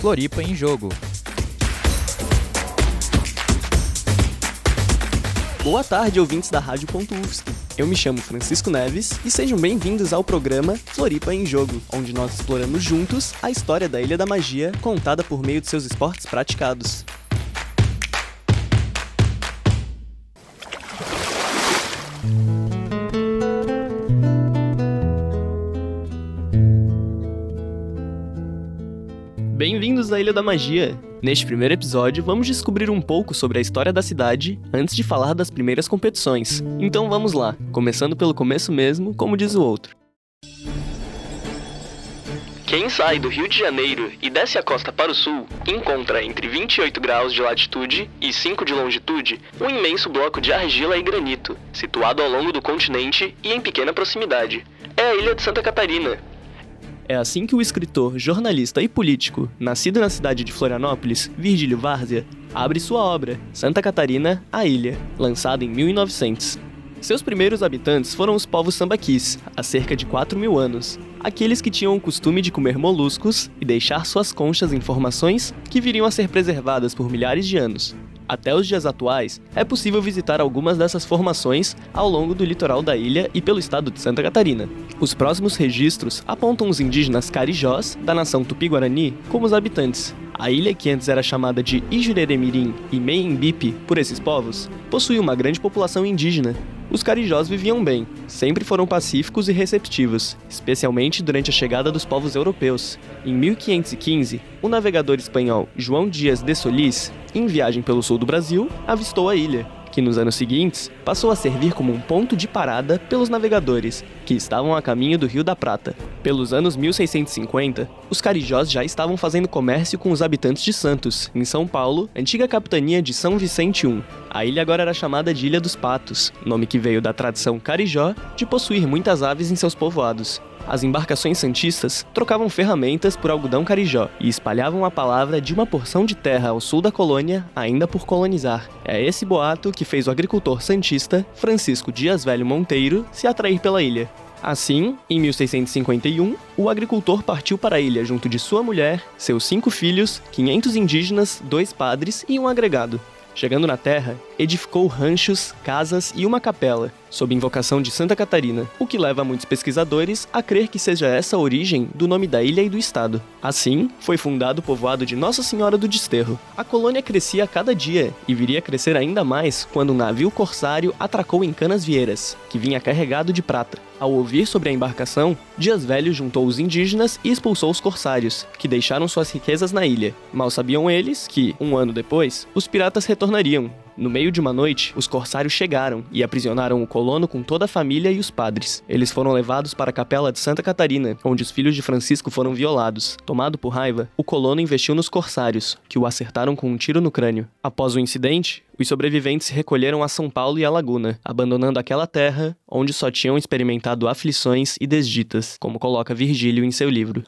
Floripa em Jogo. Boa tarde, ouvintes da Rádio.UFSC. Eu me chamo Francisco Neves e sejam bem-vindos ao programa Floripa em Jogo, onde nós exploramos juntos a história da Ilha da Magia contada por meio de seus esportes praticados. Ilha da Magia! Neste primeiro episódio, vamos descobrir um pouco sobre a história da cidade antes de falar das primeiras competições. Então vamos lá, começando pelo começo mesmo, como diz o outro. Quem sai do Rio de Janeiro e desce a costa para o sul encontra entre 28 graus de latitude e 5 de longitude um imenso bloco de argila e granito, situado ao longo do continente e em pequena proximidade. É a ilha de Santa Catarina, é assim que o escritor, jornalista e político, nascido na cidade de Florianópolis, Virgílio Várzea, abre sua obra, Santa Catarina, a Ilha, lançada em 1900. Seus primeiros habitantes foram os povos sambaquis, há cerca de 4 mil anos, aqueles que tinham o costume de comer moluscos e deixar suas conchas em formações que viriam a ser preservadas por milhares de anos. Até os dias atuais, é possível visitar algumas dessas formações ao longo do litoral da ilha e pelo estado de Santa Catarina. Os próximos registros apontam os indígenas carijós, da nação tupi-guarani, como os habitantes. A ilha, que antes era chamada de Ijureremirim e Meiembipe por esses povos, possui uma grande população indígena, os carijós viviam bem, sempre foram pacíficos e receptivos, especialmente durante a chegada dos povos europeus. Em 1515, o navegador espanhol João Dias de Solís, em viagem pelo sul do Brasil, avistou a ilha que nos anos seguintes passou a servir como um ponto de parada pelos navegadores, que estavam a caminho do Rio da Prata. Pelos anos 1650, os carijós já estavam fazendo comércio com os habitantes de Santos, em São Paulo, antiga capitania de São Vicente I. A ilha agora era chamada de Ilha dos Patos, nome que veio da tradição carijó de possuir muitas aves em seus povoados, as embarcações santistas trocavam ferramentas por algodão carijó e espalhavam a palavra de uma porção de terra ao sul da colônia ainda por colonizar. É esse boato que fez o agricultor santista Francisco Dias Velho Monteiro se atrair pela ilha. Assim, em 1651, o agricultor partiu para a ilha junto de sua mulher, seus cinco filhos, 500 indígenas, dois padres e um agregado. Chegando na terra, edificou ranchos, casas e uma capela, sob invocação de Santa Catarina, o que leva muitos pesquisadores a crer que seja essa a origem do nome da ilha e do estado. Assim, foi fundado o povoado de Nossa Senhora do Desterro. A colônia crescia a cada dia e viria a crescer ainda mais quando um navio corsário atracou em Canas Vieiras, que vinha carregado de prata. Ao ouvir sobre a embarcação, Dias Velho juntou os indígenas e expulsou os corsários, que deixaram suas riquezas na ilha. Mal sabiam eles que, um ano depois, os piratas retornariam, no meio de uma noite, os corsários chegaram e aprisionaram o colono com toda a família e os padres. Eles foram levados para a capela de Santa Catarina, onde os filhos de Francisco foram violados. Tomado por raiva, o colono investiu nos corsários, que o acertaram com um tiro no crânio. Após o incidente, os sobreviventes se recolheram a São Paulo e a Laguna, abandonando aquela terra onde só tinham experimentado aflições e desditas, como coloca Virgílio em seu livro.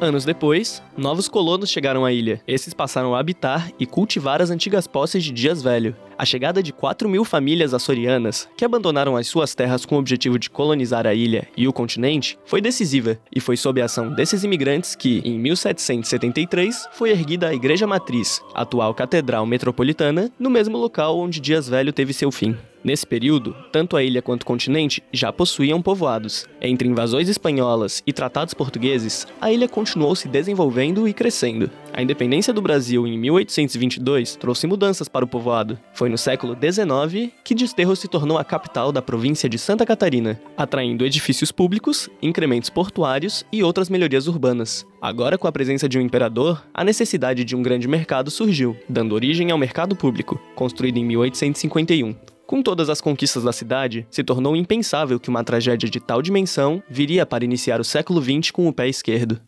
Anos depois, novos colonos chegaram à ilha. Esses passaram a habitar e cultivar as antigas posses de Dias Velho. A chegada de 4 mil famílias açorianas, que abandonaram as suas terras com o objetivo de colonizar a ilha e o continente, foi decisiva, e foi sob a ação desses imigrantes que, em 1773, foi erguida a Igreja Matriz, atual Catedral Metropolitana, no mesmo local onde Dias Velho teve seu fim. Nesse período, tanto a ilha quanto o continente já possuíam povoados. Entre invasões espanholas e tratados portugueses, a ilha continuou se desenvolvendo e crescendo. A independência do Brasil em 1822 trouxe mudanças para o povoado. Foi no século XIX que Desterro se tornou a capital da província de Santa Catarina, atraindo edifícios públicos, incrementos portuários e outras melhorias urbanas. Agora, com a presença de um imperador, a necessidade de um grande mercado surgiu, dando origem ao mercado público, construído em 1851. Com todas as conquistas da cidade, se tornou impensável que uma tragédia de tal dimensão viria para iniciar o século XX com o pé esquerdo.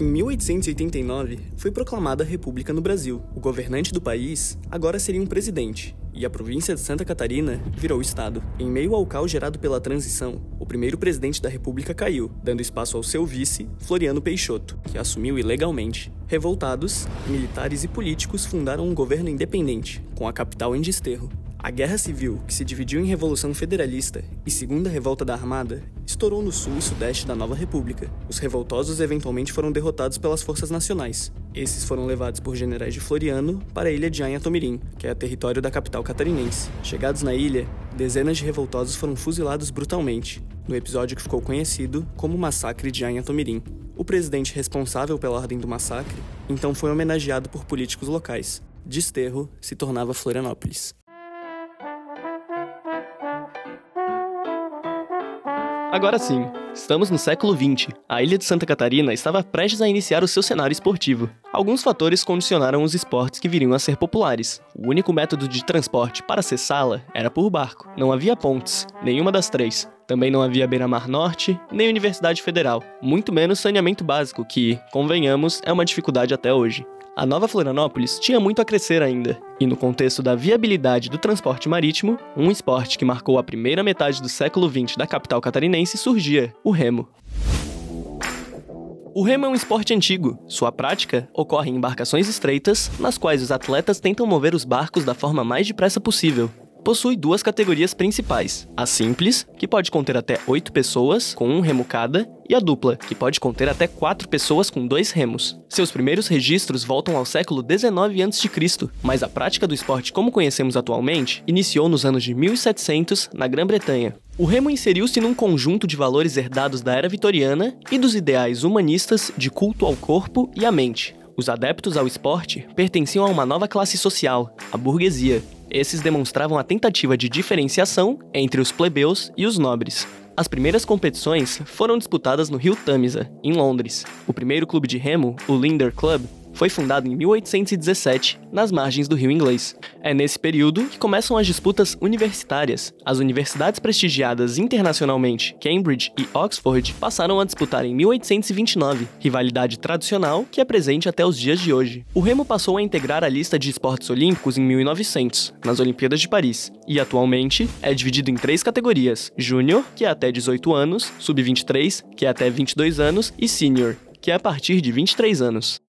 Em 1889, foi proclamada a República no Brasil. O governante do país agora seria um presidente, e a província de Santa Catarina virou Estado. Em meio ao caos gerado pela transição, o primeiro presidente da República caiu, dando espaço ao seu vice, Floriano Peixoto, que assumiu ilegalmente. Revoltados, militares e políticos fundaram um governo independente, com a capital em desterro. A Guerra Civil, que se dividiu em Revolução Federalista e Segunda Revolta da Armada, estourou no sul e sudeste da nova república. Os revoltosos eventualmente foram derrotados pelas forças nacionais. Esses foram levados por generais de Floriano para a ilha de Anhatomirim, que é território da capital catarinense. Chegados na ilha, dezenas de revoltosos foram fuzilados brutalmente, no episódio que ficou conhecido como Massacre de Anhatomirim. O presidente responsável pela ordem do massacre então foi homenageado por políticos locais. Desterro se tornava Florianópolis. Agora sim, estamos no século XX. A ilha de Santa Catarina estava prestes a iniciar o seu cenário esportivo. Alguns fatores condicionaram os esportes que viriam a ser populares. O único método de transporte para acessá-la era por barco. Não havia pontes, nenhuma das três. Também não havia beira-mar norte, nem Universidade Federal, muito menos saneamento básico, que, convenhamos, é uma dificuldade até hoje. A nova Florianópolis tinha muito a crescer ainda, e no contexto da viabilidade do transporte marítimo, um esporte que marcou a primeira metade do século XX da capital catarinense surgia: o remo. O remo é um esporte antigo. Sua prática ocorre em embarcações estreitas, nas quais os atletas tentam mover os barcos da forma mais depressa possível, possui duas categorias principais: a simples, que pode conter até 8 pessoas, com um remo cada, e a dupla, que pode conter até 4 pessoas com dois remos. Seus primeiros registros voltam ao século XIX a.C., mas a prática do esporte como conhecemos atualmente iniciou nos anos de 1700 na Grã-Bretanha. O remo inseriu-se num conjunto de valores herdados da era vitoriana e dos ideais humanistas de culto ao corpo e à mente. Os adeptos ao esporte pertenciam a uma nova classe social, a burguesia, esses demonstravam a tentativa de diferenciação entre os plebeus e os nobres. As primeiras competições foram disputadas no Rio Tamisa, em Londres. O primeiro clube de remo, o Linder Club, foi fundado em 1817, nas margens do Rio Inglês. É nesse período que começam as disputas universitárias. As universidades prestigiadas internacionalmente, Cambridge e Oxford, passaram a disputar em 1829, rivalidade tradicional que é presente até os dias de hoje. O remo passou a integrar a lista de esportes olímpicos em 1900, nas Olimpíadas de Paris, e atualmente é dividido em três categorias: Júnior, que é até 18 anos, Sub-23, que é até 22 anos, e Senior, que é a partir de 23 anos.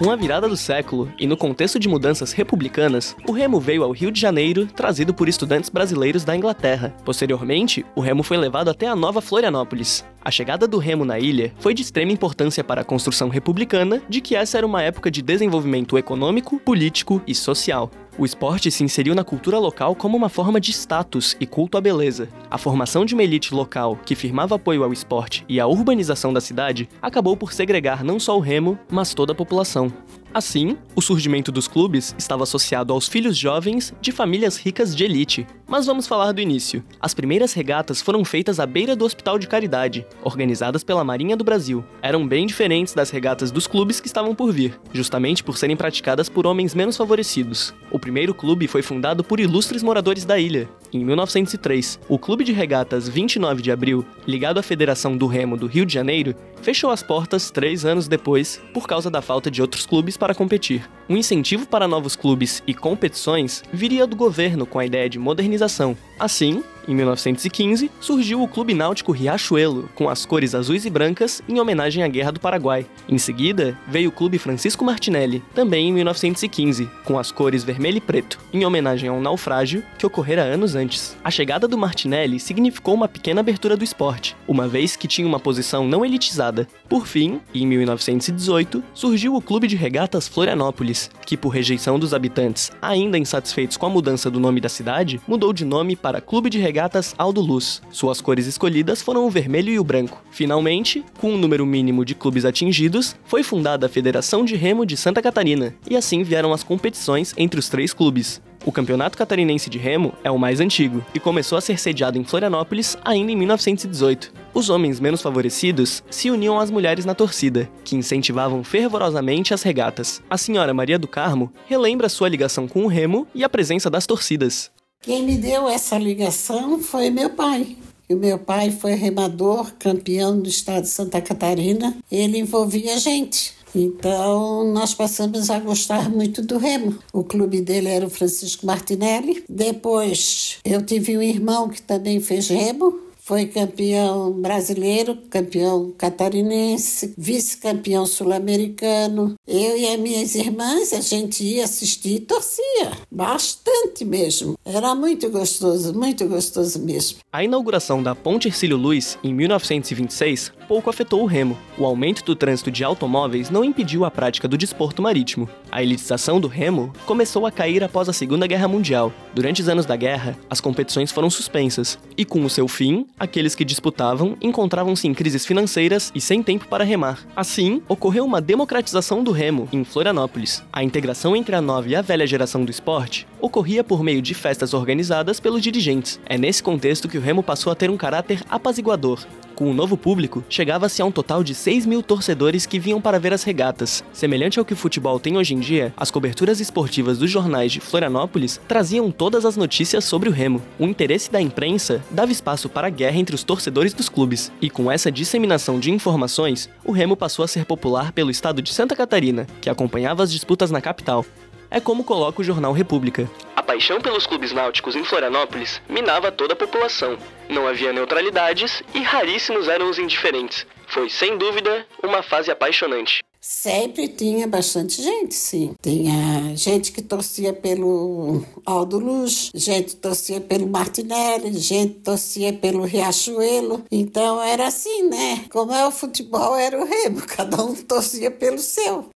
Com a virada do século e no contexto de mudanças republicanas, o remo veio ao Rio de Janeiro trazido por estudantes brasileiros da Inglaterra. Posteriormente, o remo foi levado até a nova Florianópolis. A chegada do remo na ilha foi de extrema importância para a construção republicana de que essa era uma época de desenvolvimento econômico, político e social. O esporte se inseriu na cultura local como uma forma de status e culto à beleza. A formação de uma elite local que firmava apoio ao esporte e à urbanização da cidade acabou por segregar não só o remo, mas toda a população. Assim, o surgimento dos clubes estava associado aos filhos jovens de famílias ricas de elite. Mas vamos falar do início. As primeiras regatas foram feitas à beira do Hospital de Caridade, organizadas pela Marinha do Brasil. Eram bem diferentes das regatas dos clubes que estavam por vir, justamente por serem praticadas por homens menos favorecidos. O primeiro clube foi fundado por ilustres moradores da ilha, em 1903. O Clube de Regatas 29 de Abril, ligado à Federação do Remo do Rio de Janeiro, fechou as portas três anos depois por causa da falta de outros clubes para competir. Um incentivo para novos clubes e competições viria do governo com a ideia de modernização. Assim, em 1915, surgiu o Clube Náutico Riachuelo, com as cores azuis e brancas em homenagem à Guerra do Paraguai. Em seguida, veio o Clube Francisco Martinelli, também em 1915, com as cores vermelho e preto, em homenagem a um naufrágio que ocorrera anos antes. A chegada do Martinelli significou uma pequena abertura do esporte, uma vez que tinha uma posição não elitizada. Por fim, em 1918, surgiu o Clube de Regatas Florianópolis, que por rejeição dos habitantes, ainda insatisfeitos com a mudança do nome da cidade, mudou de nome para Clube de Regatas Aldo Luz. Suas cores escolhidas foram o vermelho e o branco. Finalmente, com um número mínimo de clubes atingidos, foi fundada a Federação de Remo de Santa Catarina, e assim vieram as competições entre os três clubes. O Campeonato Catarinense de Remo é o mais antigo e começou a ser sediado em Florianópolis ainda em 1918. Os homens menos favorecidos se uniam às mulheres na torcida, que incentivavam fervorosamente as regatas. A senhora Maria do Carmo relembra sua ligação com o remo e a presença das torcidas. Quem me deu essa ligação foi meu pai. O meu pai foi remador, campeão do estado de Santa Catarina. Ele envolvia gente. Então, nós passamos a gostar muito do remo. O clube dele era o Francisco Martinelli. Depois, eu tive um irmão que também fez remo foi campeão brasileiro, campeão catarinense, vice-campeão sul-americano. Eu e as minhas irmãs, a gente ia assistir e torcia. Bastante mesmo. Era muito gostoso, muito gostoso mesmo. A inauguração da Ponte Ercílio Luz, em 1926, pouco afetou o remo. O aumento do trânsito de automóveis não impediu a prática do desporto marítimo. A elitização do remo começou a cair após a Segunda Guerra Mundial. Durante os anos da guerra, as competições foram suspensas, e com o seu fim, aqueles que disputavam encontravam-se em crises financeiras e sem tempo para remar. Assim, ocorreu uma democratização do remo em Florianópolis. A integração entre a nova e a velha geração do esporte ocorria por meio de festas organizadas pelos dirigentes. É nesse contexto que o remo passou a ter um caráter apaziguador, com o novo público, chegava-se a um total de 6 mil torcedores que vinham para ver as regatas. Semelhante ao que o futebol tem hoje em dia, as coberturas esportivas dos jornais de Florianópolis traziam todas as notícias sobre o remo. O interesse da imprensa dava espaço para a guerra entre os torcedores dos clubes, e com essa disseminação de informações, o remo passou a ser popular pelo estado de Santa Catarina, que acompanhava as disputas na capital. É como coloca o jornal República paixão pelos clubes náuticos em Florianópolis minava toda a população. Não havia neutralidades e raríssimos eram os indiferentes. Foi, sem dúvida, uma fase apaixonante. Sempre tinha bastante gente, sim. Tinha gente que torcia pelo Aldo Luz, gente que torcia pelo Martinelli, gente que torcia pelo Riachuelo. Então era assim, né? Como é o futebol, era o remo, cada um torcia pelo seu.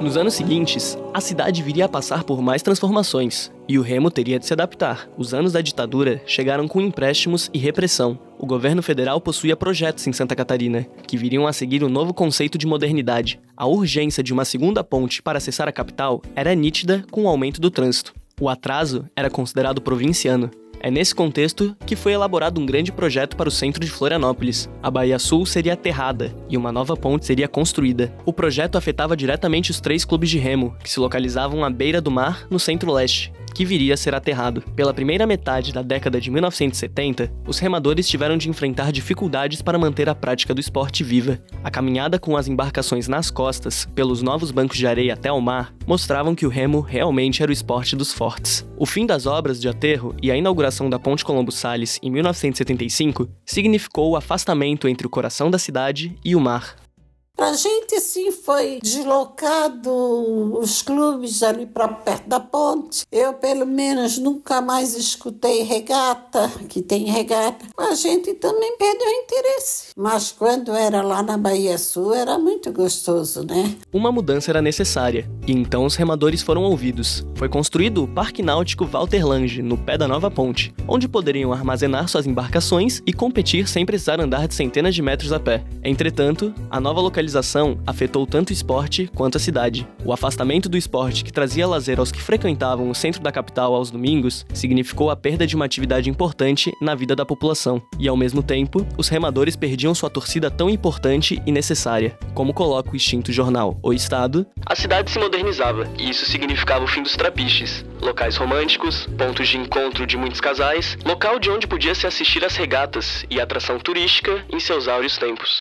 Nos anos seguintes, a cidade viria a passar por mais transformações, e o remo teria de se adaptar. Os anos da ditadura chegaram com empréstimos e repressão. O governo federal possuía projetos em Santa Catarina, que viriam a seguir um novo conceito de modernidade. A urgência de uma segunda ponte para acessar a capital era nítida com o aumento do trânsito. O atraso era considerado provinciano, é nesse contexto que foi elaborado um grande projeto para o centro de Florianópolis. A Baía Sul seria aterrada e uma nova ponte seria construída. O projeto afetava diretamente os três clubes de remo, que se localizavam à beira do mar, no centro-leste que viria a ser aterrado. Pela primeira metade da década de 1970, os remadores tiveram de enfrentar dificuldades para manter a prática do esporte viva. A caminhada com as embarcações nas costas, pelos novos bancos de areia até o mar, mostravam que o remo realmente era o esporte dos fortes. O fim das obras de aterro e a inauguração da Ponte Colombo Salles em 1975 significou o afastamento entre o coração da cidade e o mar. Para a gente, sim, foi deslocado os clubes ali para perto da ponte. Eu, pelo menos, nunca mais escutei regata, que tem regata. A gente também perdeu interesse. Mas quando era lá na Bahia Sul, era muito gostoso, né? Uma mudança era necessária, e então os remadores foram ouvidos. Foi construído o Parque Náutico Walter Lange, no pé da nova ponte, onde poderiam armazenar suas embarcações e competir sem precisar andar de centenas de metros a pé. Entretanto, a nova localização localização afetou tanto o esporte quanto a cidade. O afastamento do esporte que trazia lazer aos que frequentavam o centro da capital aos domingos significou a perda de uma atividade importante na vida da população. E ao mesmo tempo, os remadores perdiam sua torcida tão importante e necessária. Como coloca o extinto jornal O Estado, a cidade se modernizava e isso significava o fim dos trapiches, locais românticos, pontos de encontro de muitos casais, local de onde podia se assistir às regatas e atração turística em seus áureos tempos.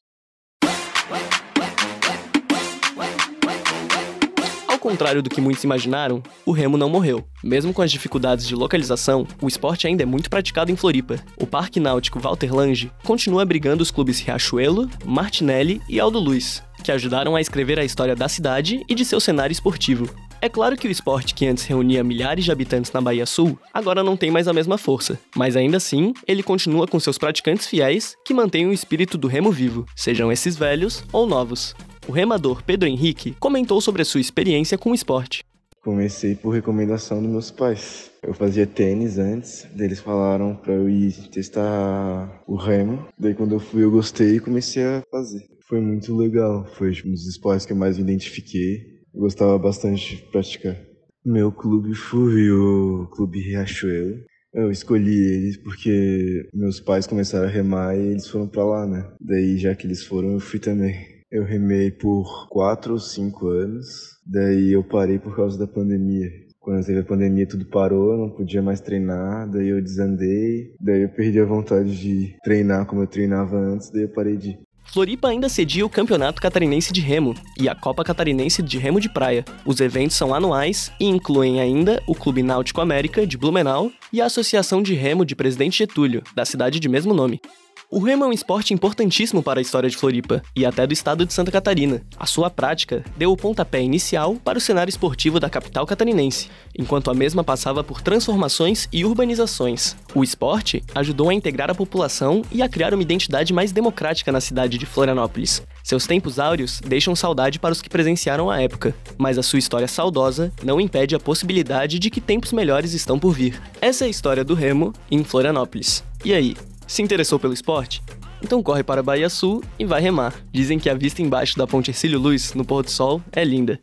Contrário do que muitos imaginaram, o remo não morreu. Mesmo com as dificuldades de localização, o esporte ainda é muito praticado em Floripa. O Parque Náutico Walter Lange continua abrigando os clubes Riachuelo, Martinelli e Aldo Luz, que ajudaram a escrever a história da cidade e de seu cenário esportivo. É claro que o esporte que antes reunia milhares de habitantes na Bahia Sul agora não tem mais a mesma força, mas ainda assim ele continua com seus praticantes fiéis que mantêm o espírito do remo vivo, sejam esses velhos ou novos o remador Pedro Henrique comentou sobre a sua experiência com o esporte. Comecei por recomendação dos meus pais. Eu fazia tênis antes, eles falaram para eu ir testar o remo. Daí quando eu fui eu gostei e comecei a fazer. Foi muito legal, foi um dos esportes que eu mais me identifiquei. Eu gostava bastante de praticar. Meu clube foi o Clube Riachuelo. Eu escolhi eles porque meus pais começaram a remar e eles foram para lá, né? Daí já que eles foram, eu fui também. Eu remei por quatro ou cinco anos, daí eu parei por causa da pandemia. Quando teve a pandemia, tudo parou, não podia mais treinar, daí eu desandei, daí eu perdi a vontade de treinar como eu treinava antes, daí eu parei de ir. Floripa ainda cedia o Campeonato Catarinense de Remo e a Copa Catarinense de Remo de Praia. Os eventos são anuais e incluem ainda o Clube Náutico América de Blumenau e a Associação de Remo de Presidente Getúlio, da cidade de mesmo nome. O remo é um esporte importantíssimo para a história de Floripa e até do estado de Santa Catarina. A sua prática deu o pontapé inicial para o cenário esportivo da capital catarinense, enquanto a mesma passava por transformações e urbanizações. O esporte ajudou a integrar a população e a criar uma identidade mais democrática na cidade de Florianópolis. Seus tempos áureos deixam saudade para os que presenciaram a época, mas a sua história saudosa não impede a possibilidade de que tempos melhores estão por vir. Essa é a história do remo em Florianópolis. E aí, se interessou pelo esporte? Então corre para a Bahia Sul e vai remar. Dizem que a vista embaixo da ponte Ercílio Luz, no pôr do sol, é linda.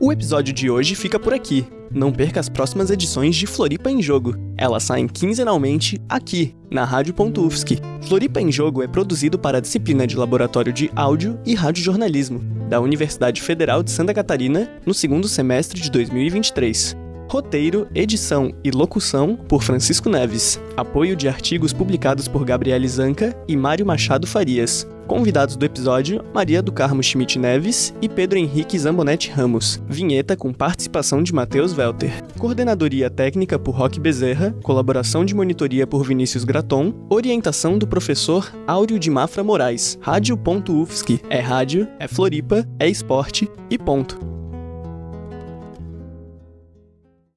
O episódio de hoje fica por aqui. Não perca as próximas edições de Floripa em Jogo. Elas saem quinzenalmente aqui, na Rádio.UFSC. Floripa em Jogo é produzido para a disciplina de Laboratório de Áudio e Radiojornalismo, da Universidade Federal de Santa Catarina, no segundo semestre de 2023. Roteiro, edição e locução por Francisco Neves. Apoio de artigos publicados por Gabriele Zanca e Mário Machado Farias. Convidados do episódio: Maria do Carmo Schmidt Neves e Pedro Henrique Zambonetti Ramos. Vinheta com participação de Matheus Welter. Coordenadoria técnica por Roque Bezerra. Colaboração de monitoria por Vinícius Graton. Orientação do professor Áureo de Mafra Moraes. Rádio.UFSC. É rádio, é Floripa, é esporte e ponto.